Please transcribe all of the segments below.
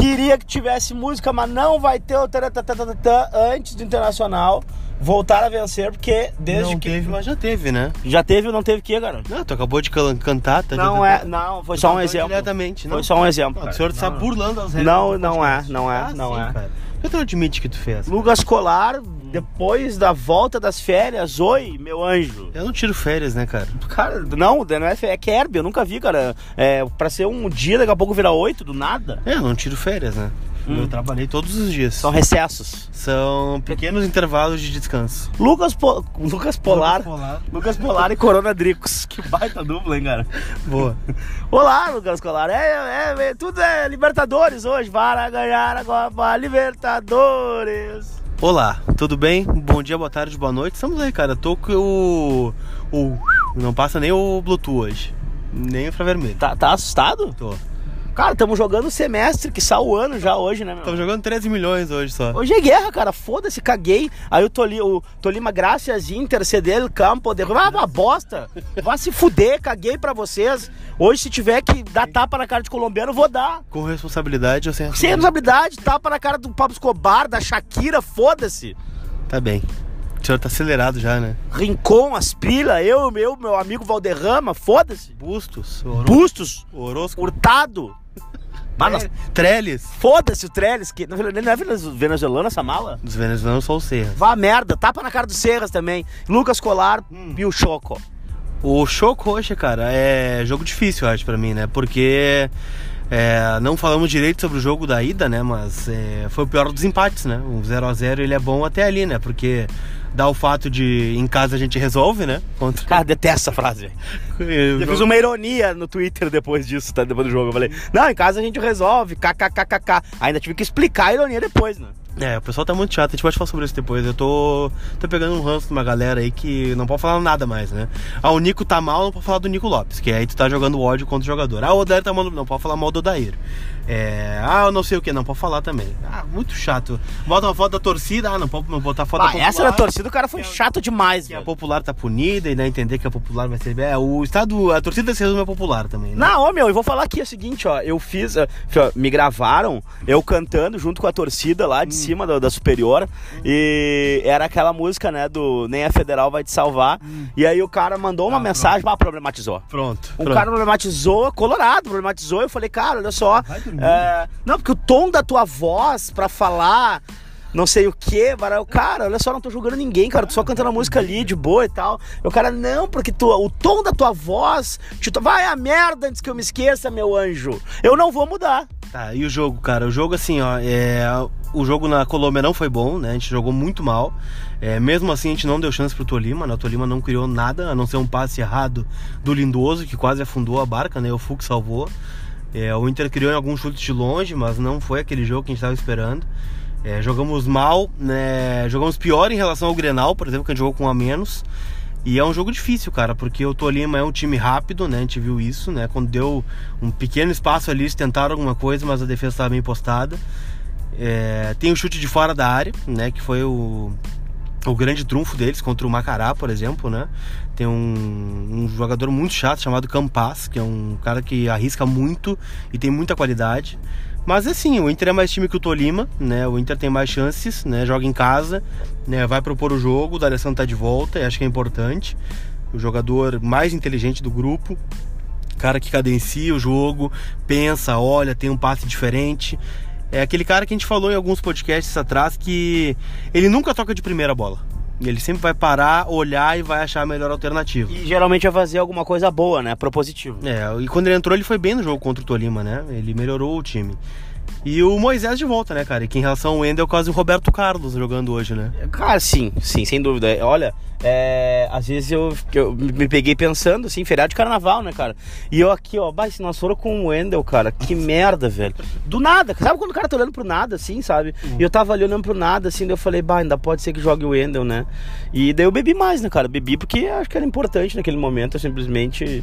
Queria que tivesse música, mas não vai ter o taratatatata antes do Internacional voltar a vencer, porque desde não que. teve, mas já teve, né? Já teve ou não teve que, garoto? Não, tu acabou de can- cantar, tá? Não é, não, foi só um exemplo. Diretamente, não. Foi só um exemplo. Não, o senhor está Não, burlando as regras. Não, não é, não é, Ah, não é. Cara. Por que tu não admite que tu fez? Lucas Colar, depois da volta das férias, oi, meu anjo. Eu não tiro férias, né, cara? Cara, não, não é, é Kerb, eu nunca vi, cara. É, pra ser um dia, daqui a pouco virar oito, do nada. É, eu não tiro férias, né? Eu trabalhei todos os dias. São recessos. São pequenos intervalos de descanso. Lucas, Po- Lucas Polar. Polar. Lucas Polar e Corona Dricos. Que baita dupla, hein, cara? Boa. Olá, Lucas Colar. É, é, é, tudo é Libertadores hoje. Para ganhar a Copa Libertadores. Olá, tudo bem? Bom dia, boa tarde, boa noite. Estamos aí, cara. Tô com o. o não passa nem o Bluetooth hoje. Nem o infravermelho. Tá, tá assustado? Tô. Cara, estamos jogando o semestre, que saiu o ano já hoje, né, meu? Estamos jogando 13 milhões hoje só. Hoje é guerra, cara. Foda-se, caguei. Aí o, Toli, o Tolima Gracias Inter ceder o campo. De... Ah, uma bosta. Vá se fuder, caguei pra vocês. Hoje, se tiver que dar tapa na cara de colombiano, vou dar. Com responsabilidade ou sem Sem responsabilidade, tapa na cara do Pablo Escobar, da Shakira, foda-se. Tá bem. O senhor tá acelerado já, né? Rincon, Aspila, eu, meu, meu amigo Valderrama, foda-se. Bustos. Bustos, Orosco, Hurtado. Mano, Tre- Trellis. foda-se o Trellis, que não é venezuelano essa mala? Dos venezuelanos só o Serra. Vá merda, tapa na cara do Serras também. Lucas Colar e o Choco. O show coxa, cara, é jogo difícil, eu acho, pra mim, né? Porque é, não falamos direito sobre o jogo da ida, né? Mas é, foi o pior dos empates, né? O 0 a 0 ele é bom até ali, né? Porque dá o fato de em casa a gente resolve, né? Contra... Cara, detesto essa frase. Eu fiz uma ironia no Twitter depois disso, tá? Depois do jogo. Eu falei, não, em casa a gente resolve, kkkk. Ainda tive que explicar a ironia depois, né? É, o pessoal tá muito chato, a gente pode falar sobre isso depois. Eu tô, tô pegando um ranço de uma galera aí que não pode falar nada mais, né? Ah, o Nico tá mal, não pode falar do Nico Lopes, que aí tu tá jogando ódio contra o jogador. Ah, o Odair tá mal, não pode falar mal do Odair. É, ah, eu não sei o que, não pode falar também. Ah, muito chato. Bota uma foto da torcida, ah, não pode botar foto da Ah, popular. essa da torcida, o cara foi chato demais, Que a velho. popular tá punida e não entender que a popular vai ser. É, o estado, a torcida se resume a popular também, né? Não, ô meu, eu vou falar aqui é o seguinte, ó. Eu fiz. ó, me gravaram, eu cantando junto com a torcida lá de cima da, da superior. E era aquela música, né? Do Nem a Federal vai te salvar. E aí o cara mandou uma mensagem, ah, problematizou. Pronto. O pronto. cara problematizou, colorado, problematizou. Eu falei, cara, olha só. É, não, porque o tom da tua voz pra falar. Não sei o que, cara, olha só, não tô julgando ninguém, cara, tô só cantando a música ali de boa e tal. O cara, não, porque tu, o tom da tua voz, te, vai a merda antes que eu me esqueça, meu anjo. Eu não vou mudar. Tá, e o jogo, cara? O jogo, assim, ó, é... o jogo na Colômbia não foi bom, né? A gente jogou muito mal. É, mesmo assim, a gente não deu chance pro Tolima, né? O Tolima não criou nada, a não ser um passe errado do Lindoso, que quase afundou a barca, né? O Fux salvou. É, o Inter criou em alguns chutes de longe, mas não foi aquele jogo que a gente estava esperando. É, jogamos mal, né? Jogamos pior em relação ao Grenal, por exemplo, que a gente jogou com um a menos. E é um jogo difícil, cara, porque o Tolima é um time rápido, né? A gente viu isso, né? Quando deu um pequeno espaço ali, eles tentaram alguma coisa, mas a defesa estava bem postada. É, tem o chute de fora da área, né? Que foi o, o grande trunfo deles contra o Macará, por exemplo, né? Tem um, um jogador muito chato chamado Campas, que é um cara que arrisca muito e tem muita qualidade. Mas assim, o Inter é mais time que o Tolima, né? O Inter tem mais chances, né? Joga em casa, né? Vai propor o jogo, o D'Alessandro tá de volta, e acho que é importante. O jogador mais inteligente do grupo, cara que cadencia o jogo, pensa, olha, tem um passe diferente. É aquele cara que a gente falou em alguns podcasts atrás que ele nunca toca de primeira bola. Ele sempre vai parar, olhar e vai achar a melhor alternativa. E geralmente vai fazer alguma coisa boa, né? Propositivo. É, e quando ele entrou, ele foi bem no jogo contra o Tolima, né? Ele melhorou o time. E o Moisés de volta, né, cara? E que em relação ao Wendel, quase o Roberto Carlos jogando hoje, né? Cara, sim, sim, sem dúvida. Olha, é, às vezes eu, eu me peguei pensando, assim, feriado de carnaval, né, cara? E eu aqui, ó, bah, se nós foram com o Wendel, cara, que merda, velho. Do nada, sabe quando o cara tá olhando pro nada, assim, sabe? E eu tava ali olhando pro nada, assim, daí eu falei, bah, ainda pode ser que jogue o Wendel, né? E daí eu bebi mais, né, cara? Bebi porque acho que era importante naquele momento, eu simplesmente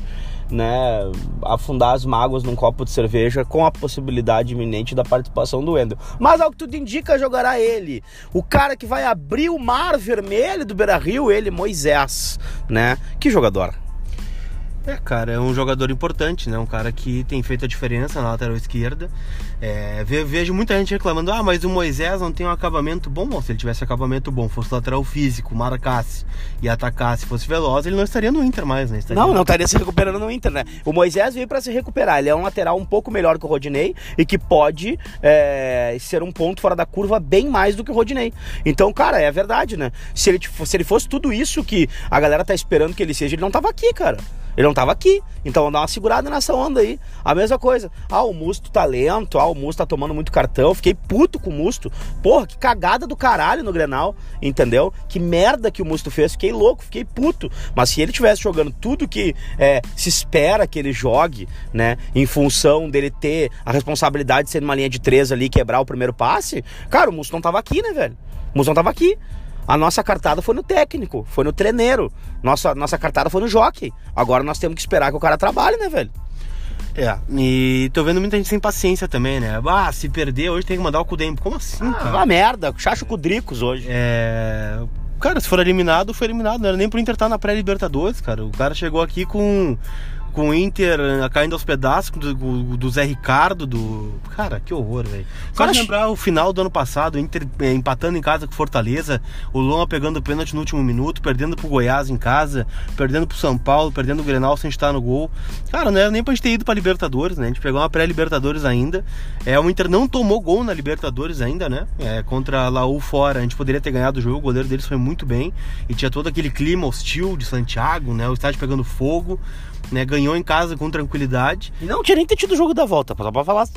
né, afundar as mágoas num copo de cerveja com a possibilidade iminente da participação do Wendel. Mas ao que tudo indica, jogará ele. O cara que vai abrir o mar vermelho do Beira-Rio, ele, Moisés, né? Que jogador. É, cara, é um jogador importante, né? Um cara que tem feito a diferença na lateral esquerda. É, vejo muita gente reclamando, ah, mas o Moisés não tem um acabamento bom. Bom, se ele tivesse acabamento bom, fosse lateral físico, marcasse e atacasse, fosse veloz, ele não estaria no Inter mais, né? Estaria... Não, não estaria se recuperando no Inter, né? O Moisés veio para se recuperar. Ele é um lateral um pouco melhor que o Rodinei e que pode é, ser um ponto fora da curva bem mais do que o Rodinei. Então, cara, é verdade, né? Se ele, se ele fosse tudo isso que a galera tá esperando que ele seja, ele não tava aqui, cara. Ele não tava aqui. Então dar uma segurada nessa onda aí. A mesma coisa. Ah, o Musto tá lento. Ah, o Musto tá tomando muito cartão. Fiquei puto com o Musto. Porra, que cagada do caralho no Grenal. Entendeu? Que merda que o Musto fez. Fiquei louco, fiquei puto. Mas se ele tivesse jogando tudo que é, se espera que ele jogue, né? Em função dele ter a responsabilidade de ser numa linha de três ali quebrar o primeiro passe, cara, o Musto não tava aqui, né, velho? O Musto não tava aqui. A nossa cartada foi no técnico, foi no treineiro. Nossa, nossa cartada foi no jockey. Agora nós temos que esperar que o cara trabalhe, né, velho? É, e tô vendo muita gente sem paciência também, né? Ah, se perder hoje tem que mandar o Cudempo. Como assim, ah, cara? Uma merda, chacho Cudricos hoje. É. Cara, se for eliminado, foi eliminado. Não era nem pro Inter estar tá na pré-Libertadores, cara. O cara chegou aqui com com o Inter eh, caindo aos pedaços do, do Zé Ricardo, do. Cara, que horror, velho. Só de lembrar o final do ano passado, o Inter eh, empatando em casa com Fortaleza, o Loma pegando o pênalti no último minuto, perdendo pro Goiás em casa, perdendo pro São Paulo, perdendo o Grenal sem estar no gol. Cara, não era nem pra gente ter ido pra Libertadores, né? A gente pegou uma pré-Libertadores ainda. É, o Inter não tomou gol na Libertadores ainda, né? É, contra a Laú fora, a gente poderia ter ganhado o jogo, o goleiro deles foi muito bem. E tinha todo aquele clima hostil de Santiago, né? O estádio pegando fogo né? Ganhou em casa com tranquilidade. E não tinha nem tido o jogo da volta, só pra falar.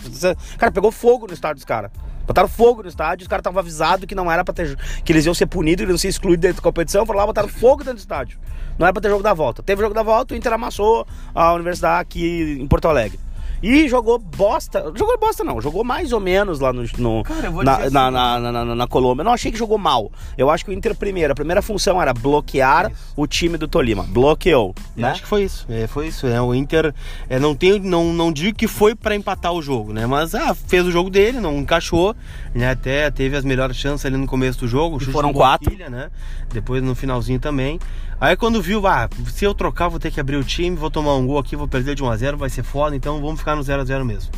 Cara, pegou fogo no estádio dos caras. Botaram fogo no estádio, os caras estavam avisados que não era pra ter. que eles iam ser punidos, eles iam ser excluídos dentro da competição. Foram lá, botaram fogo dentro do estádio. Não era pra ter jogo da volta. Teve jogo da volta, o Inter amassou a universidade aqui em Porto Alegre. E jogou bosta. Jogou bosta não, jogou mais ou menos lá no. no Cara, na, assim, na, na, na, na, Colômbia. Não achei que jogou mal. Eu acho que o Inter, primeiro, a primeira função era bloquear isso. o time do Tolima. Bloqueou. Eu né? acho que foi isso. É, foi isso. É, o Inter é, não, tem, não, não digo que foi para empatar o jogo, né? Mas ah, fez o jogo dele, não encaixou. Né? Até teve as melhores chances ali no começo do jogo. foram quatro. né? Depois no finalzinho também. Aí quando viu, ah, se eu trocar, vou ter que abrir o time, vou tomar um gol aqui, vou perder de 1 a 0 vai ser foda, então vamos ficar no 0 a 0 mesmo.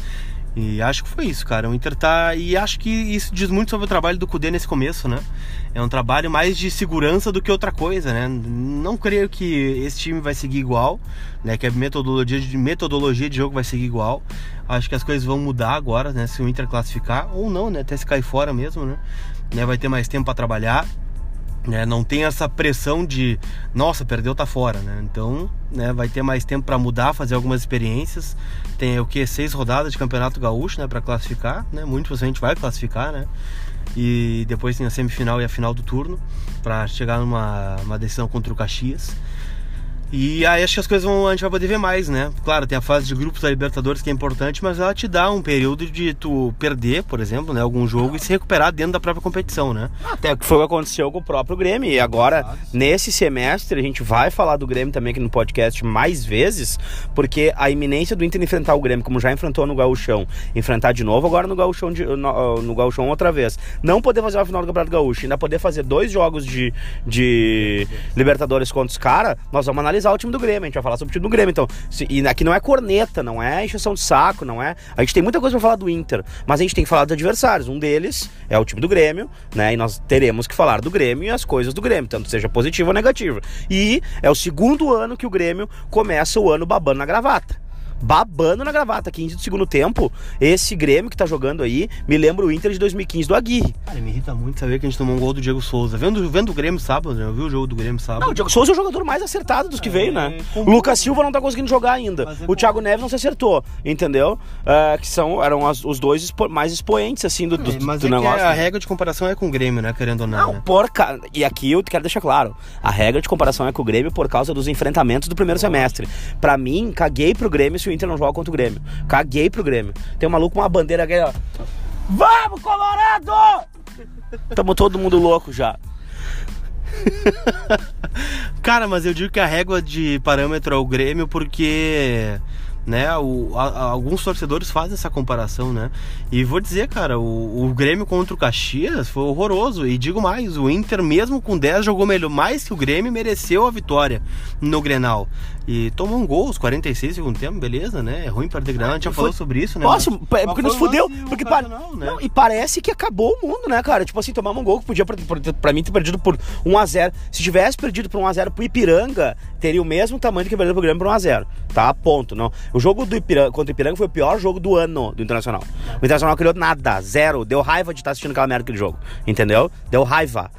E acho que foi isso, cara. O Inter tá. E acho que isso diz muito sobre o trabalho do Cudê nesse começo, né? É um trabalho mais de segurança do que outra coisa, né? Não creio que esse time vai seguir igual, né? Que a metodologia de, metodologia de jogo vai seguir igual. Acho que as coisas vão mudar agora, né? Se o Inter classificar, ou não, né? Até se cair fora mesmo, né? né? Vai ter mais tempo para trabalhar. Né, não tem essa pressão de nossa perdeu tá fora né? Então né, vai ter mais tempo para mudar fazer algumas experiências. Tem o que seis rodadas de campeonato gaúcho né para classificar né? Muito possivelmente vai classificar né? E depois tem a semifinal e a final do turno para chegar numa uma decisão contra o Caxias e aí acho que as coisas vão, a gente vai poder ver mais, né? Claro, tem a fase de grupos da Libertadores que é importante, mas ela te dá um período de tu perder, por exemplo, né, algum jogo e se recuperar dentro da própria competição, né? Até que foi o que aconteceu com o próprio Grêmio. E agora, nesse semestre, a gente vai falar do Grêmio também aqui no podcast mais vezes, porque a iminência do Inter enfrentar o Grêmio, como já enfrentou no Gauchão, enfrentar de novo agora no Gauchão, de, no, no Gauchão outra vez. Não poder fazer a final do Campeonato Gaúcho, ainda poder fazer dois jogos de, de Libertadores contra os caras, nós vamos analisar analisar o time do Grêmio, a gente vai falar sobre o time do Grêmio. Então, se, e aqui não é corneta, não é encheção de saco, não é. A gente tem muita coisa pra falar do Inter, mas a gente tem que falar dos adversários. Um deles é o time do Grêmio, né? E nós teremos que falar do Grêmio e as coisas do Grêmio, tanto seja positivo ou negativo. E é o segundo ano que o Grêmio começa o ano babando na gravata babando na gravata. 15 do segundo tempo, esse Grêmio que tá jogando aí, me lembra o Inter de 2015 do Aguirre. Cara, me irrita muito saber que a gente tomou um gol do Diego Souza. Vendo, vendo o Grêmio sábado, né? Eu vi o jogo do Grêmio sábado. Não, o Diego Souza é o jogador mais acertado dos que é, veio, né? O Lucas Silva não tá conseguindo jogar ainda. É o Thiago Neves não se acertou, entendeu? Uh, que são, eram as, os dois expo mais expoentes, assim, do, do, é, mas do é negócio. a regra de comparação é com o Grêmio, né? Querendo ou não. Não, né? por ca... E aqui eu quero deixar claro: a regra de comparação é com o Grêmio por causa dos enfrentamentos do primeiro semestre. Para mim, caguei pro Grêmio se o Inter não joga contra o Grêmio. Caguei pro Grêmio. Tem um maluco com uma bandeira aqui, ó. Vamos, Colorado! Tamo todo mundo louco já. Cara, mas eu digo que a régua de parâmetro é o Grêmio porque né? O, a, a, alguns torcedores fazem essa comparação, né? E vou dizer, cara, o, o, Grêmio contra o Caxias foi horroroso. E digo mais, o Inter, mesmo com 10, jogou melhor, mais que o Grêmio, mereceu a vitória no Grenal. E tomou um gol aos 46 segundo tempo, beleza, né? É ruim perder Grenal, a gente já falou sobre isso, né? Nossa, mas, porque nos fudeu. Porque pa... não, né? não, e parece que acabou o mundo, né, cara? Tipo assim, tomar um gol que podia, pra, pra, pra mim, ter perdido por 1x0. Se tivesse perdido por 1x0 pro Ipiranga, teria o mesmo tamanho que perdeu pro Grêmio por 1x0. Tá? Ponto. Não. O jogo do Ipiranga, contra o Ipiranga foi o pior jogo do ano do Internacional. O Internacional criou nada, zero. Deu raiva de estar assistindo aquela merda aquele jogo. Entendeu? Deu raiva.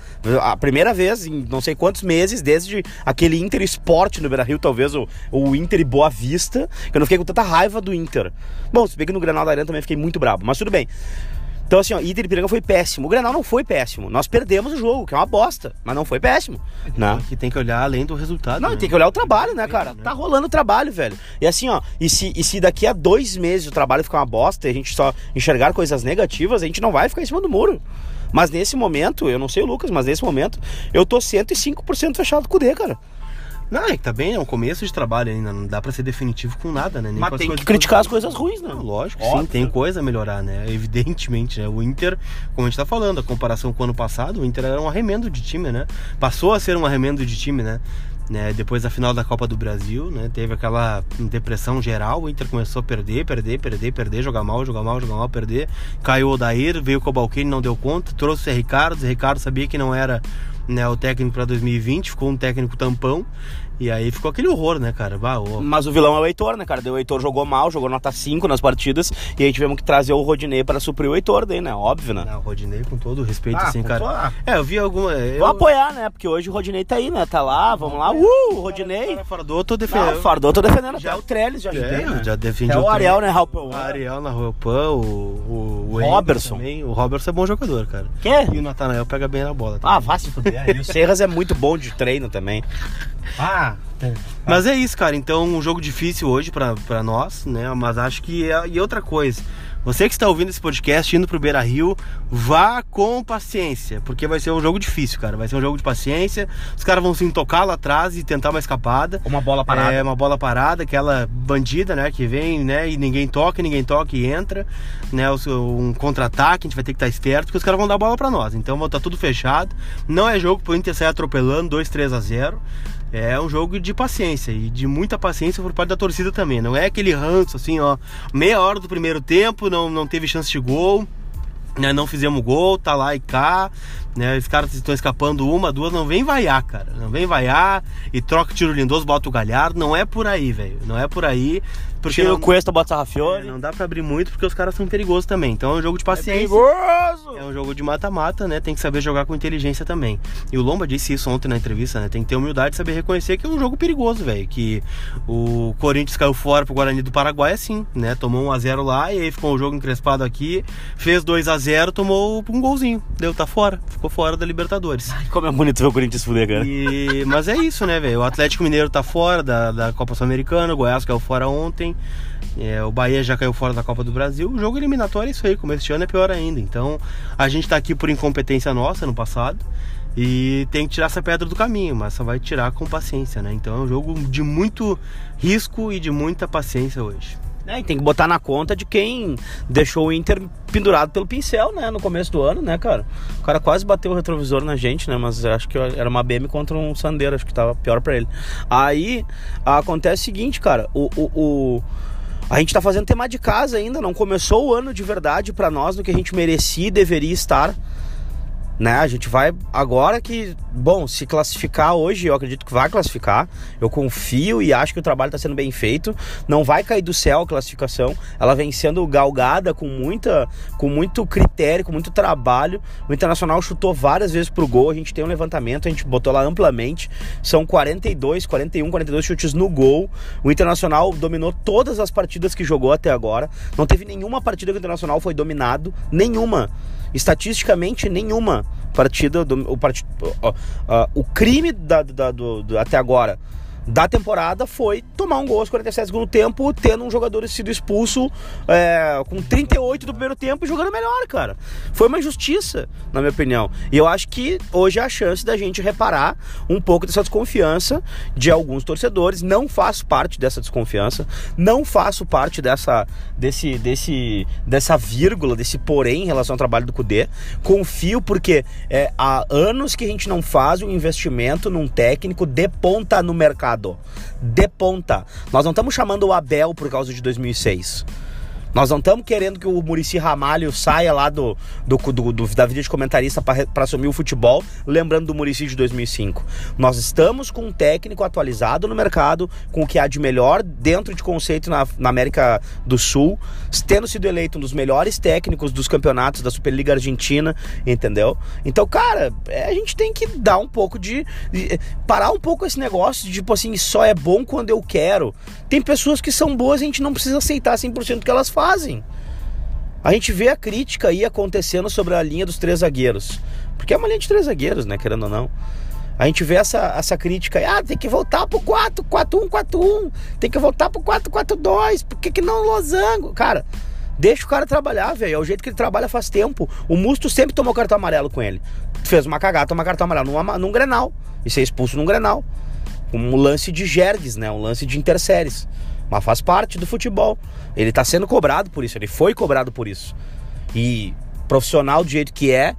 A primeira vez em não sei quantos meses, desde aquele Inter Esporte no Beira Rio, talvez o, o Inter e Boa Vista, que eu não fiquei com tanta raiva do Inter. Bom, se bem que no Granal da Arena também fiquei muito bravo, mas tudo bem. Então, assim, ó, Inter e Piranga foi péssimo. O Grenal não foi péssimo. Nós perdemos o jogo, que é uma bosta, mas não foi péssimo. Né? Que tem que olhar além do resultado. Não, né? tem que olhar o trabalho, né, cara? Tá rolando o trabalho, velho. E assim, ó, e se, e se daqui a dois meses o trabalho ficar uma bosta e a gente só enxergar coisas negativas, a gente não vai ficar em cima do muro. Mas nesse momento, eu não sei o Lucas, mas nesse momento, eu tô 105% fechado com o D, cara. Não, é que tá bem, é um começo de trabalho ainda, não dá pra ser definitivo com nada, né? Nem Mas tem que criticar as coisas ruins, né? Não, lógico, Óbvio. sim, tem coisa a melhorar, né? Evidentemente, né? O Inter, como a gente tá falando, a comparação com o ano passado, o Inter era um arremendo de time, né? Passou a ser um arremendo de time, né? Né, depois da final da Copa do Brasil, né, teve aquela depressão geral, o Inter começou a perder, perder, perder, perder, jogar mal, jogar mal, jogar mal, perder. Caiu o Odair, veio o Cobalcini, não deu conta, trouxe o Ricardo, o Ricardo sabia que não era né, o técnico para 2020, ficou um técnico tampão. E aí ficou aquele horror, né, cara? Bah, oh. Mas o vilão é o Heitor, né, cara? O Heitor jogou mal, jogou nota 5 nas partidas. E aí tivemos que trazer o Rodinei para suprir o Heitor daí, né? Óbvio, né? Não, o Rodinei, com todo o respeito, ah, assim, cara. É, eu vi alguma. Eu... Vou apoiar, né? Porque hoje o Rodinei tá aí, né? Tá lá, vamos lá. Uh, o Rodinei. O Fardou, tô defendendo. Não, o Fardou, tô defendendo. Já é o Trellis, já ajudei, é, né? Já defendi é o, o Ariel, né, Raupão? O Ariel na Raupão, o, o, o Robertson. Também. O Robertson é bom jogador, cara. Quê? E o Natanael pega bem na bola. Também. Ah, fácil fuder. e o Serras é muito bom de treino também. Ah, mas é isso, cara. Então, um jogo difícil hoje para nós, né? Mas acho que é. E outra coisa. Você que está ouvindo esse podcast indo pro Beira Rio, vá com paciência, porque vai ser um jogo difícil, cara. Vai ser um jogo de paciência. Os caras vão se tocar lá atrás e tentar uma escapada. Uma bola parada. É, uma bola parada, aquela bandida, né, que vem, né, e ninguém toca, ninguém toca e entra, né, um contra-ataque, a gente vai ter que estar esperto, porque os caras vão dar a bola para nós. Então, tá tudo fechado. Não é jogo pro Inter sair atropelando 2, 3 a 0 é um jogo de paciência e de muita paciência por parte da torcida também. Não é aquele ranço assim, ó, meia hora do primeiro tempo, não, não teve chance de gol, né? Não fizemos gol, tá lá e cá, né? Os caras estão escapando uma, duas, não vem vaiar, cara. Não vem vaiar e troca tiro lindoso, bota o galhardo. Não é por aí, velho. Não é por aí. Porque Tira o Cuesta, bota Sarrafiore. É, não dá pra abrir muito porque os caras são perigosos também. Então é um jogo de paciência. É perigoso! É um jogo de mata-mata, né? Tem que saber jogar com inteligência também. E o Lomba disse isso ontem na entrevista, né? Tem que ter humildade e saber reconhecer que é um jogo perigoso, velho. Que o Corinthians caiu fora pro Guarani do Paraguai assim, né? Tomou 1x0 lá e aí ficou o jogo encrespado aqui. Fez 2x0, tomou um golzinho. Deu, tá fora. Ficou fora da Libertadores. Ai, como é bonito ver o Corinthians fuder, cara. E... Mas é isso, né, velho? O Atlético Mineiro tá fora da, da Copa Sul-Americana, o Goiás caiu fora ontem. É, o Bahia já caiu fora da Copa do Brasil. O jogo eliminatório é isso aí, como este ano é pior ainda. Então a gente tá aqui por incompetência nossa no passado. E tem que tirar essa pedra do caminho, mas só vai tirar com paciência, né? Então é um jogo de muito risco e de muita paciência hoje. É, e tem que botar na conta de quem deixou o Inter pendurado pelo pincel, né? No começo do ano, né, cara? O cara quase bateu o retrovisor na gente, né? Mas acho que era uma BM contra um Sandeiro, acho que tava pior para ele. Aí acontece o seguinte, cara, o, o, o, a gente tá fazendo tema de casa ainda, não começou o ano de verdade para nós no que a gente merecia e deveria estar né? A gente vai agora que, bom, se classificar hoje, eu acredito que vai classificar. Eu confio e acho que o trabalho está sendo bem feito. Não vai cair do céu a classificação. Ela vem sendo galgada com muita, com muito critério, com muito trabalho. O Internacional chutou várias vezes pro gol. A gente tem um levantamento, a gente botou lá amplamente. São 42, 41, 42 chutes no gol. O Internacional dominou todas as partidas que jogou até agora. Não teve nenhuma partida que o Internacional foi dominado, nenhuma. Estatisticamente, nenhuma partida do o, part, o crime da, da, do, do, até agora da temporada foi tomar um gol aos 47 do segundo tempo, tendo um jogador sido expulso é, com 38 do primeiro tempo e jogando melhor, cara. Foi uma injustiça, na minha opinião. E eu acho que hoje é a chance da gente reparar um pouco dessa desconfiança de alguns torcedores. Não faço parte dessa desconfiança, não faço parte dessa, desse, desse, dessa vírgula, desse porém em relação ao trabalho do Cudê. Confio porque é, há anos que a gente não faz um investimento num técnico de ponta no mercado de ponta. Nós não estamos chamando o Abel por causa de 2006. Nós não estamos querendo que o Murici Ramalho saia lá do, do, do, do da vida de comentarista para assumir o futebol, lembrando do Murici de 2005. Nós estamos com um técnico atualizado no mercado, com o que há de melhor dentro de conceito na, na América do Sul, tendo sido eleito um dos melhores técnicos dos campeonatos da Superliga Argentina, entendeu? Então, cara, é, a gente tem que dar um pouco de, de. parar um pouco esse negócio de, tipo assim, só é bom quando eu quero. Tem pessoas que são boas e a gente não precisa aceitar 100% do que elas fazem fazem. A gente vê a crítica aí acontecendo sobre a linha dos três zagueiros. Porque é uma linha de três zagueiros, né? Querendo ou não. A gente vê essa, essa crítica aí, ah, tem que voltar pro 4, 4, 1, 4, 1, tem que voltar pro 4, 4, 2, por que, que não losango? Cara, deixa o cara trabalhar, velho. É o jeito que ele trabalha faz tempo. O Musto sempre tomou cartão amarelo com ele. Fez uma cagada, tomou cartão amarelo num, num Grenal. E ser expulso num Grenal. Um lance de Jergues, né? Um lance de interséries mas faz parte do futebol. Ele está sendo cobrado por isso, ele foi cobrado por isso. E profissional do jeito que é,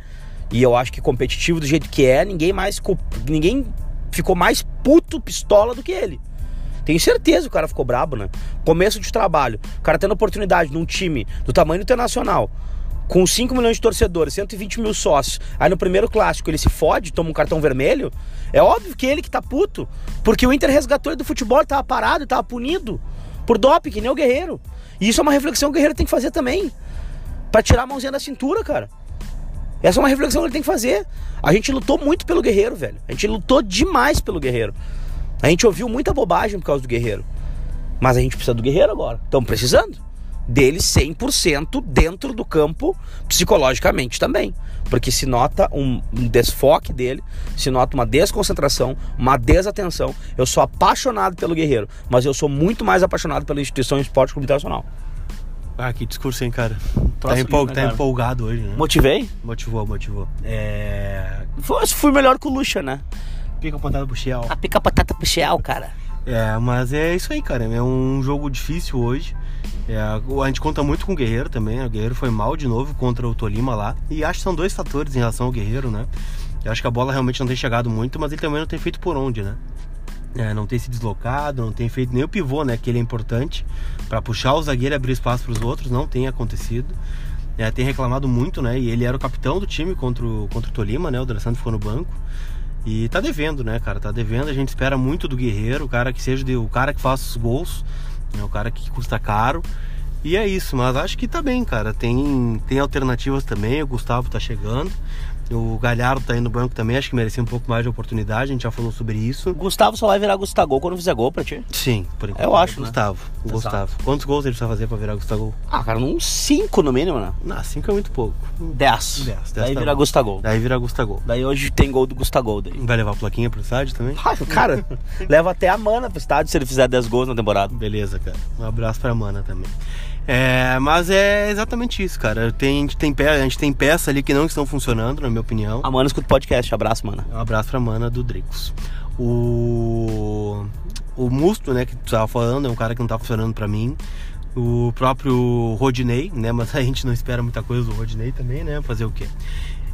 e eu acho que competitivo do jeito que é, ninguém mais ninguém ficou mais puto pistola do que ele. Tenho certeza que o cara ficou brabo, né? Começo de trabalho, o cara tendo oportunidade num time do tamanho internacional, com 5 milhões de torcedores, 120 mil sócios, aí no primeiro clássico ele se fode, toma um cartão vermelho, é óbvio que ele que tá puto, porque o Inter resgatou ele do futebol, ele tava parado, ele tava punido por doping, que nem o Guerreiro. E isso é uma reflexão que o Guerreiro tem que fazer também. para tirar a mãozinha da cintura, cara. Essa é uma reflexão que ele tem que fazer. A gente lutou muito pelo Guerreiro, velho. A gente lutou demais pelo Guerreiro. A gente ouviu muita bobagem por causa do Guerreiro. Mas a gente precisa do Guerreiro agora. Estamos precisando dele 100% dentro do campo, psicologicamente também. Porque se nota um, desfoque dele, se nota uma desconcentração, uma desatenção. Eu sou apaixonado pelo Guerreiro, mas eu sou muito mais apaixonado pela instituição Esporte Clube Internacional. Ah, que discurso, hein, cara? tá, empol né, tá empolgado hoje, né? Motivei? Motivou, motivou. É... Fui melhor que o Lucha, né? Pica a patata pro Shell. A pica a patata pro Shell, cara. É, mas é isso aí, cara. É um jogo difícil hoje. É, a gente conta muito com o Guerreiro também. Né? O Guerreiro foi mal de novo contra o Tolima lá. E acho que são dois fatores em relação ao Guerreiro, né? Eu acho que a bola realmente não tem chegado muito, mas ele também não tem feito por onde, né? É, não tem se deslocado, não tem feito nem o pivô, né? Que ele é importante para puxar o zagueiro e abrir espaço para os outros. Não tem acontecido. É, tem reclamado muito, né? E ele era o capitão do time contra o, contra o Tolima, né? O D'Alessandro ficou no banco. E tá devendo, né, cara? Tá devendo. A gente espera muito do Guerreiro, o cara que seja de, o cara que faça os gols. É o cara que custa caro. E é isso, mas acho que tá bem, cara. Tem, tem alternativas também, o Gustavo tá chegando. O Galhardo tá aí no banco também, acho que merecia um pouco mais de oportunidade, a gente já falou sobre isso. Gustavo só vai virar Gustavo quando fizer gol pra ti? Sim, por enquanto. Eu acho, né? Gustavo. O Gustavo. Quantos gols ele precisa fazer pra virar Gustavo? Ah, cara, uns 5 no mínimo, né? Não, 5 é muito pouco. 10. 10. Daí tá vira Gustavo. Daí vira Gustavo. Daí hoje tem gol do Gustavo. Daí. Vai levar a plaquinha pro estádio também? Ah, cara, leva até a Mana pro estádio se ele fizer 10 gols na temporada. Beleza, cara. Um abraço pra Mana também. É, mas é exatamente isso, cara. Tem, a, gente tem a gente tem peça ali que não estão funcionando, na minha opinião. A Mana escuta o podcast. Abraço, Mana. Um abraço pra Mana do Dricos. O, o Musto, né, que tu tava falando, é um cara que não tá funcionando pra mim. O próprio Rodinei, né, mas a gente não espera muita coisa do Rodinei também, né, fazer o quê?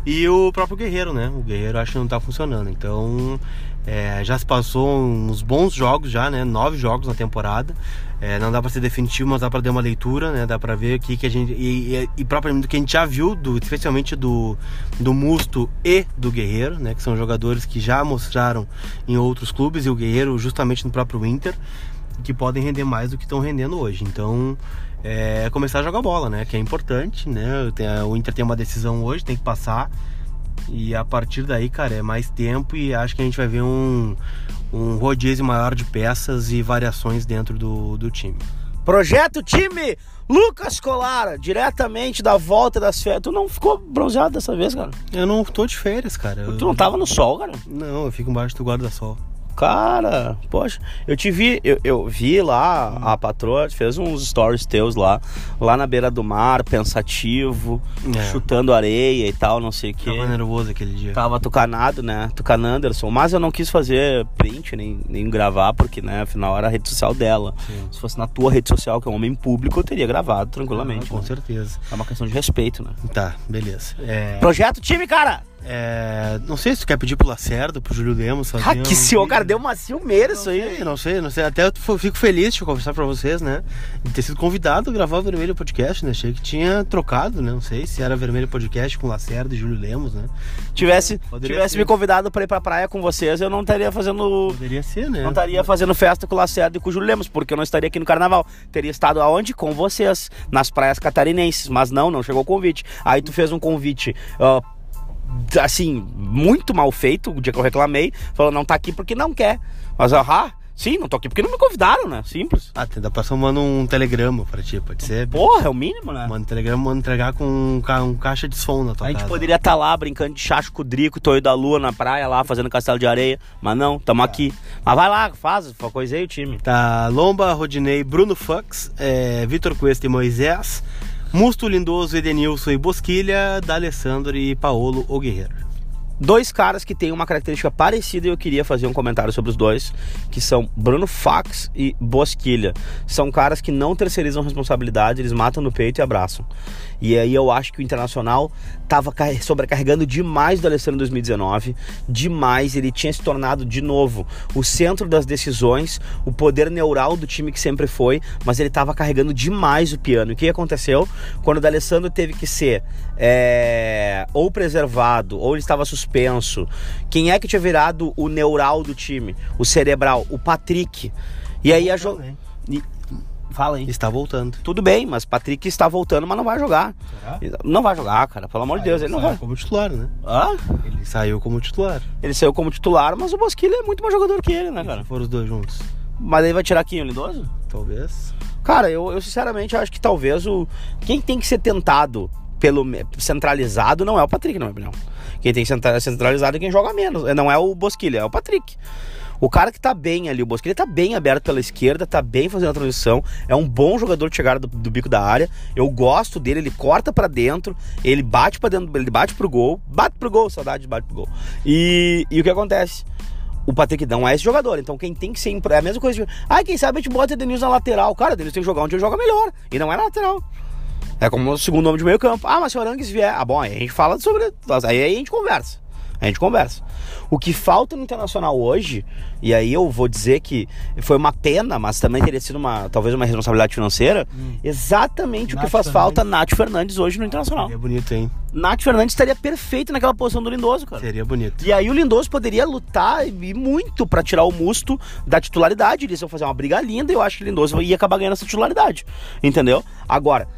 E o próprio Guerreiro, né? O Guerreiro acho que não tá funcionando. Então, é, já se passou uns bons jogos já, né? Nove jogos na temporada. É, não dá para ser definitivo, mas dá para dar uma leitura, né? Dá para ver aqui que a gente e, e, e, propriamente do que a gente já viu, do, especialmente do, do Musto e do Guerreiro, né? Que são jogadores que já mostraram em outros clubes e o Guerreiro justamente no próprio Inter, que podem render mais do que estão rendendo hoje. Então é começar a jogar bola, né? Que é importante, né? O Inter tem uma decisão hoje, tem que passar. E a partir daí, cara, é mais tempo e acho que a gente vai ver um, um rodízio maior de peças e variações dentro do, do time. Projeto time Lucas Colara, diretamente da volta das férias. Tu não ficou bronzeado dessa vez, cara? Eu não tô de férias, cara. Tu não tava no sol, cara? Não, eu fico embaixo do guarda-sol. Cara, poxa, eu te vi, eu, eu vi lá, a patroa fez uns stories teus lá, lá na beira do mar, pensativo, É. chutando areia e tal, não sei o quê. Tava nervoso aquele dia. Tava tucanado, né? Tucan Anderson. Mas eu não quis fazer print nem, nem gravar, porque, né, afinal era a rede social dela. Sim. Se fosse na tua rede social, que é um homem público, eu teria gravado tranquilamente. Ah, com né? certeza. É uma questão de respeito, né? Tá, beleza. É, Projeto time, cara! É, não sei se tu quer pedir pro Lacerda, pro Júlio Lemos fazer Ah, que senhor, cara, deu uma ciumeira isso aí. sei, não sei, não sei. Até eu fico feliz de conversar pra vocês, né? De ter sido convidado a gravar o Vermelho Podcast, né? Achei que tinha trocado, né? Não sei se era Vermelho Podcast com Lacerda e Júlio Lemos, né? Tivesse, Poderia tivesse ser. me convidado pra ir pra praia com vocês, eu não estaria fazendo. Poderia ser, né? Não estaria fazendo festa com o Lacerda e com o Júlio Lemos, porque eu não estaria aqui no carnaval. Teria estado aonde? Com vocês, nas praias catarinenses. Mas não, não chegou o convite. Aí tu fez um convite. ó, assim, muito mal feito, o dia que eu reclamei, falou, não tá aqui porque não quer. Mas, ahá, sim, não tô aqui porque não me convidaram, né? Simples. Ah, tem- dá pra manda um telegrama pra ti, pode ser? Porra, é o mínimo, né? Manda um telegrama, manda entregar com um, ca- um caixa de som na tua A gente casa. poderia estar lá brincando de chacho com o Drico, Toio da Lua na praia lá, fazendo castelo de areia. Mas não, tamo aqui. Mas vai lá, faz, coisa aí o time. Tá Lomba, Rodinei, Bruno Fux, é, Vitor Cuesta e Moisés, Musto Lindoso, Edenilson e Bosquilha, D'Alessandro e Paolo O Guerreiro. Dois caras que têm uma característica parecida e eu queria fazer um comentário sobre os dois, que são Bruno Fax e Bosquilha. São caras que não terceirizam responsabilidade, eles matam no peito e abraçam. E aí eu acho que o Internacional estava sobrecarregando demais do Alessandro em 2019, demais, ele tinha se tornado de novo o centro das decisões, o poder neural do time que sempre foi, mas ele estava carregando demais o piano. E o que aconteceu? Quando o D'Alessandro teve que ser é, ou preservado, ou ele estava suspenso, quem é que tinha virado o neural do time? O cerebral, o Patrick. E aí a jo... E- Fala aí. Está voltando. Tudo bem, mas Patrick está voltando, mas não vai jogar. Não vai jogar, cara. Pelo amor de Deus, ele não vai. como titular, né? Hã? Ele saiu como titular. Ele saiu como titular, mas o Bosquilha é muito mais jogador que ele, né, cara? Se for os dois juntos. Mas aí vai tirar quem, o Lindoso? Talvez. Cara, eu, eu sinceramente acho que talvez o. Quem tem que ser tentado pelo centralizado não é o Patrick, na minha opinião. Quem tem que ser centralizado é quem joga menos. Não é o Bosquilha, é o Patrick. O cara que tá bem ali, o Bosquilha tá bem aberto pela esquerda, tá bem fazendo a transição, é um bom jogador de chegada do, do bico da área. Eu gosto dele, ele corta pra dentro, ele bate para dentro, ele bate pro gol, bate pro gol, saudade de bate pro gol. E, e o que acontece? O Patrick não é esse jogador, então quem tem que ser. É a mesma coisa de. Ah, quem sabe a gente bota o Denilson na lateral. Cara, o Denilson tem que jogar onde ele joga melhor. E não é na lateral. É como o segundo nome de meio campo. Ah, mas se o Arangues vier. Ah, bom, aí a gente fala sobre. Aí a gente conversa. A gente conversa. O que falta no Internacional hoje, e aí eu vou dizer que foi uma pena, mas também teria sido uma, talvez uma responsabilidade financeira, exatamente o que Nath faz Fernandes. falta Nath Fernandes hoje no Internacional. Seria bonito, hein? Nath Fernandes estaria perfeito naquela posição do Lindoso, cara. Seria bonito. E aí o Lindoso poderia lutar e muito pra tirar o Musto da titularidade. Eles iam fazer uma briga linda e eu acho que o Lindoso ia acabar ganhando essa titularidade. Entendeu? Agora,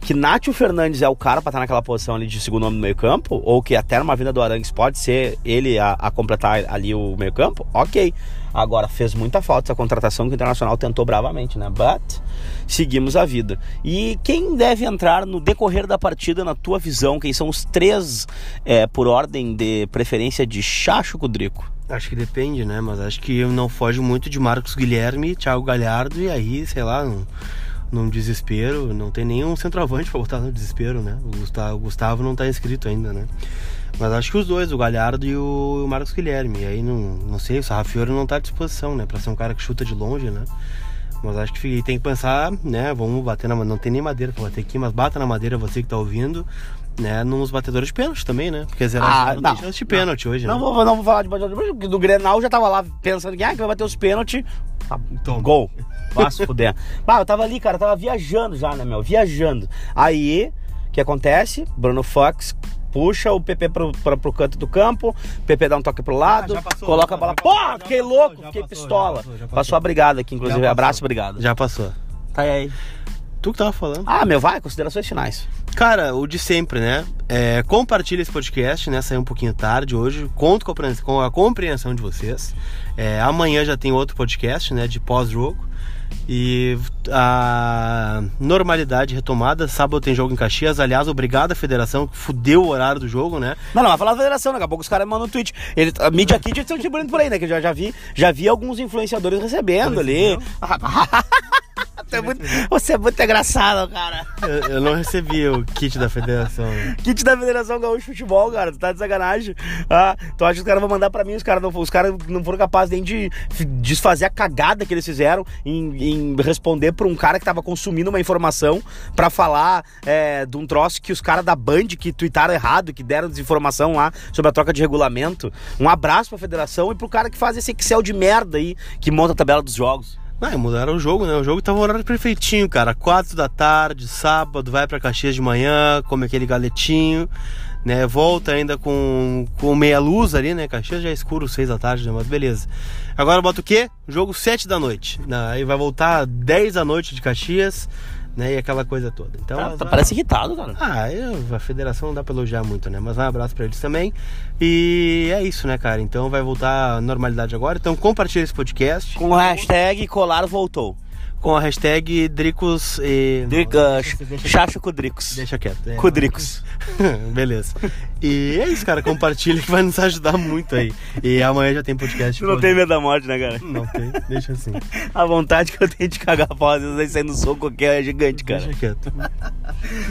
que Nátio Fernandes é o cara pra estar naquela posição ali de segundo homem no meio campo, ou que até numa vinda do Arangues pode ser ele a, a completar ali o meio campo, ok. Agora, fez muita falta essa contratação que o Internacional tentou bravamente, né? But, seguimos a vida. E quem deve entrar no decorrer da partida, na tua visão, quem são os três, é, por ordem de preferência de Chacho Cudrico? Acho que depende, né? Mas acho que não foge muito de Marcos Guilherme, Thiago Galhardo e aí, sei lá, num, num desespero. Não tem nenhum centroavante pra botar no desespero, né? O Gustavo, o Gustavo não tá inscrito ainda, né? Mas acho que os dois, o Galhardo e o Marcos Guilherme. E aí, não, não sei, o Sarrafiori não tá à disposição, né? Pra ser um cara que chuta de longe, né? Mas acho que tem que pensar, né? Vamos bater na Não tem nem madeira pra bater aqui, mas bata na madeira você que tá ouvindo, né? Nos batedores de pênalti também, né? Porque zero Ah, não, não, tem chance de pênalti hoje, Não né? vou, não vou falar de batedor de pênalti, porque do Grenal já tava lá pensando que, ah, que vai bater os pênaltis. Ah, Toma. Gol. Vai se fuder. Ah, eu tava ali, cara, tava viajando já, né, meu? Viajando. Aí, o que acontece? Bruno Fox puxa o PP pro, pro, pro canto do campo, o PP dá um toque pro lado, Ah, já passou, coloca a bola. passou, Porra, já fiquei passou, louco, fiquei passou, pistola. já passou, já Passou passou. a brigada aqui, inclusive. Passou. Abraço, obrigado. Já passou. Tá aí. Tu que tava falando. Ah, meu, vai, considerações finais. Cara, o de sempre, né? É, compartilha esse podcast, né? Saiu um pouquinho tarde hoje. Conto com a, com a compreensão de vocês. É, amanhã já tem outro podcast, né? De pós-jogo. E a normalidade retomada. Sábado tem jogo em Caxias. Aliás, obrigado à federação que fudeu o horário do jogo, né? Não, não, vai falar da federação, daqui a pouco os caras mandam um tweet. Ele, a Media Kit eles estão distribuindo por aí, né? Que eu já, já, vi, já vi alguns influenciadores recebendo ali. Você é, muito, você é muito engraçado, cara. Eu, eu não recebi o kit da federação. Kit da Federação Gaúcha de Futebol, cara. Tu tá de sacanagem. Ah, tu acha que os caras vão mandar pra mim? Os caras não, os caras não foram capazes nem de desfazer a cagada que eles fizeram em, em responder pra um cara que tava consumindo uma informação pra falar é, de um troço que os caras da Band que tuitaram errado, que deram desinformação lá sobre a troca de regulamento. Um abraço pra federação e pro cara que faz esse Excel de merda aí, que monta a tabela dos jogos. E mudaram o jogo, né? O jogo tava horário perfeitinho, cara. Quatro da tarde, sábado, vai pra Caxias de manhã, come aquele galetinho, né? Volta ainda com, com meia luz ali, né? Caxias já é escuro, seis da tarde, né? Mas beleza. Agora bota o quê? Jogo sete da noite. né? Aí vai voltar dez da noite de Caxias, né? E aquela coisa toda. Então, Tá- tá- parece irritado, cara. ah, eu- a federação não dá pra elogiar muito, né? Mas um abraço pra eles também. E é isso, né, cara? Então vai voltar à normalidade agora. Então compartilha esse podcast Com o hashtag Colar voltou. Com a hashtag Dricos e. Dric, uh, Chacho com Dricos. Deixa quieto. é. Com Dricos. Beleza. E é isso, cara. Compartilha que vai nos ajudar muito aí. E amanhã já tem podcast. Tu não tem medo da morte, né, cara? Não tem. Deixa assim. A vontade que eu tenho de cagar pau, às vezes aí saindo soco qualquer é gigante, cara. Deixa quieto.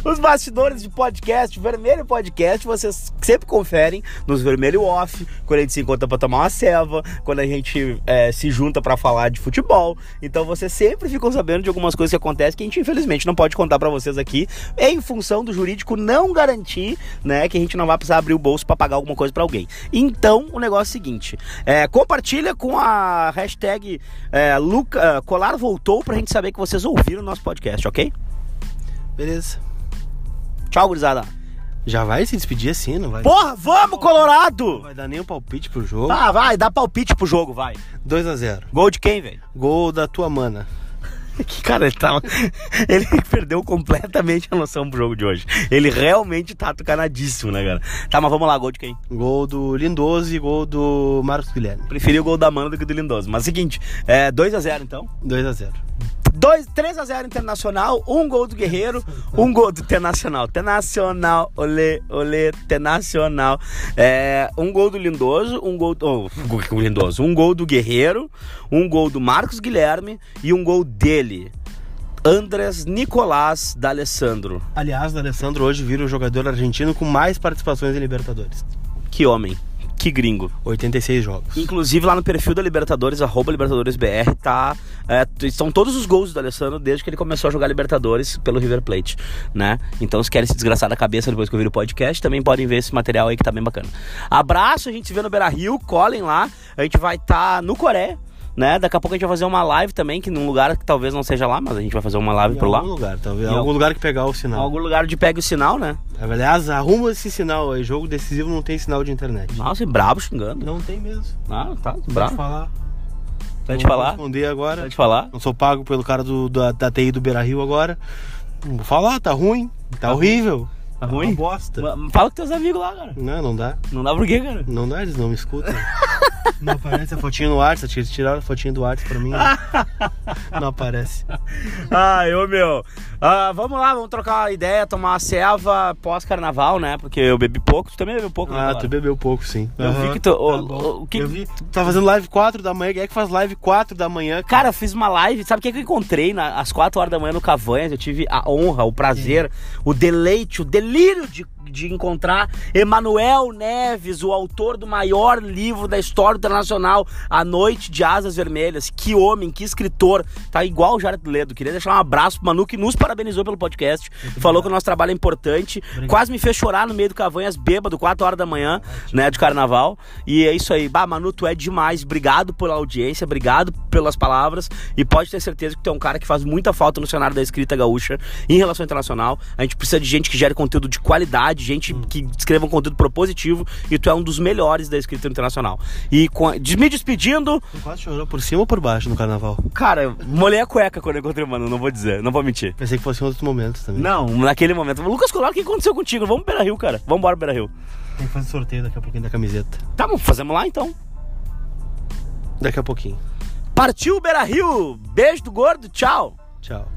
Os bastidores de podcast, Vermelho Podcast, vocês sempre conferem nos Vermelho Off, quando a gente se encontra pra tomar uma ceva, quando a gente é, se junta pra falar de futebol. Então vocês sempre ficam sabendo de algumas coisas que acontecem que a gente infelizmente não pode contar pra vocês aqui, em função do jurídico não garantir, né, que a gente não vai precisar abrir o bolso pra pagar alguma coisa pra alguém. Então, o negócio é o seguinte, é, compartilha com a hashtag é, Luca, Colar Voltou pra gente saber que vocês ouviram o nosso podcast, ok? Beleza. Tchau, gurizada. Já vai se despedir assim, não vai? Porra, vamos, Não Colorado! vai dar nem um palpite pro jogo. Ah, vai, dá palpite pro jogo, vai. 2x0. Gol de quem, velho? Gol da tua mana. Que cara, ele tava. Ele perdeu completamente a noção pro jogo de hoje. Ele realmente tá tucanadíssimo, né, cara? Tá, mas vamos lá, gol de quem? Gol do Lindoso e gol do Marcos Guilherme. Preferi o gol da Mano do que do Lindoso. Mas seguinte, é 2x0 então. 2x0. 2, 3x0 Internacional, um gol do Guerreiro, um gol do Tenacional. Tenacional, olê, olê, Tenacional. É, um gol do Lindoso, um gol do. Oh, Lindoso, um gol do Guerreiro, um gol do Marcos Guilherme e um gol dele. Andrés Nicolás D'Alessandro. Aliás, o Alessandro hoje vira o jogador argentino com mais participações em Libertadores. Que homem, que gringo. 86 jogos. Inclusive lá no perfil da Libertadores, arroba LibertadoresBR, tá. É, estão todos os gols do Alessandro desde que ele começou a jogar Libertadores pelo River Plate, né? Então, se querem se desgraçar da cabeça depois que ouvir o podcast, também podem ver esse material aí que tá bem bacana. Abraço, a gente se vê no Beira Rio, colhem lá. A gente vai estar tá no Coreia. Né? Daqui a pouco a gente vai fazer uma live também, que num lugar que talvez não seja lá, mas a gente vai fazer uma live Em por lá. algum lugar, talvez. Em algum algum- lugar que pegar o Em sinal. algum lugar de pega o sinal, né? Aliás, arruma esse sinal aí. Jogo decisivo não tem sinal de internet. Nossa, e brabo xingando. Não tem mesmo. Ah, tá, Pode brabo. falar. Vai te falar? responder agora. Vai te falar? Não sou pago pelo cara do, da, da TI do Beira Rio agora. Não vou falar, tá ruim. Tá, horrível. Tá ruim? Uma bosta. Ma- Fala com teus amigos lá, cara. Não, não dá. Não dá por quê, cara? Não dá, eles não me escutam. não aparece a fotinha no WhatsApp. Eles tiraram a fotinha do WhatsApp pra mim. não aparece. Ai, ô meu. Ah, vamos lá, vamos trocar uma ideia, tomar uma ceva pós-carnaval, né? Porque eu bebi pouco, tu também bebeu pouco, né? Ah, tu bebeu pouco, sim. Eu vi que tu. ô, Tá bom. ô, o que- Eu vi. Tu tá fazendo live 4 da manhã. Quem é que faz live 4 da manhã? Cara, eu fiz uma live, sabe o que, que eu encontrei na- às 4 horas da manhã no Cavanhas? Eu tive a honra, o prazer, o deleite, o delírio de, de encontrar Emanuel Neves, o autor do maior livro da história internacional, A Noite de Asas Vermelhas. Que homem, que escritor. Tá igual o Jared Ledo. Queria deixar um abraço pro Manu, que nos parabenizou pelo podcast. falou que o nosso trabalho é importante. Quase me fez chorar no meio do Cavanhas, bêbado, 4 horas da manhã, né, de carnaval. E é isso aí. Bah, Manu, tu é demais. Obrigado pela audiência, obrigado pelas palavras. E pode ter certeza que tu é um cara que faz muita falta no cenário da escrita gaúcha em relação internacional. A gente precisa de gente que gere conteúdo de qualidade de gente que escreva um conteúdo propositivo e tu é um dos melhores da escrita internacional. E com a- de- me despedindo, Tu quase chorou por cima ou por baixo no carnaval? cara, molhei a cueca quando eu encontrei o mano, não vou dizer, não vou mentir. Pensei que fosse em outros momentos também. Não, naquele momento. Lucas Colar, o que aconteceu contigo? Vamos Beira Rio, cara. Vamos embora Beira Rio. Tem que fazer sorteio daqui a pouquinho da camiseta. Tá, bom, fazemos lá então. Daqui a pouquinho. Partiu Beira Rio. Beijo do gordo, tchau. Tchau.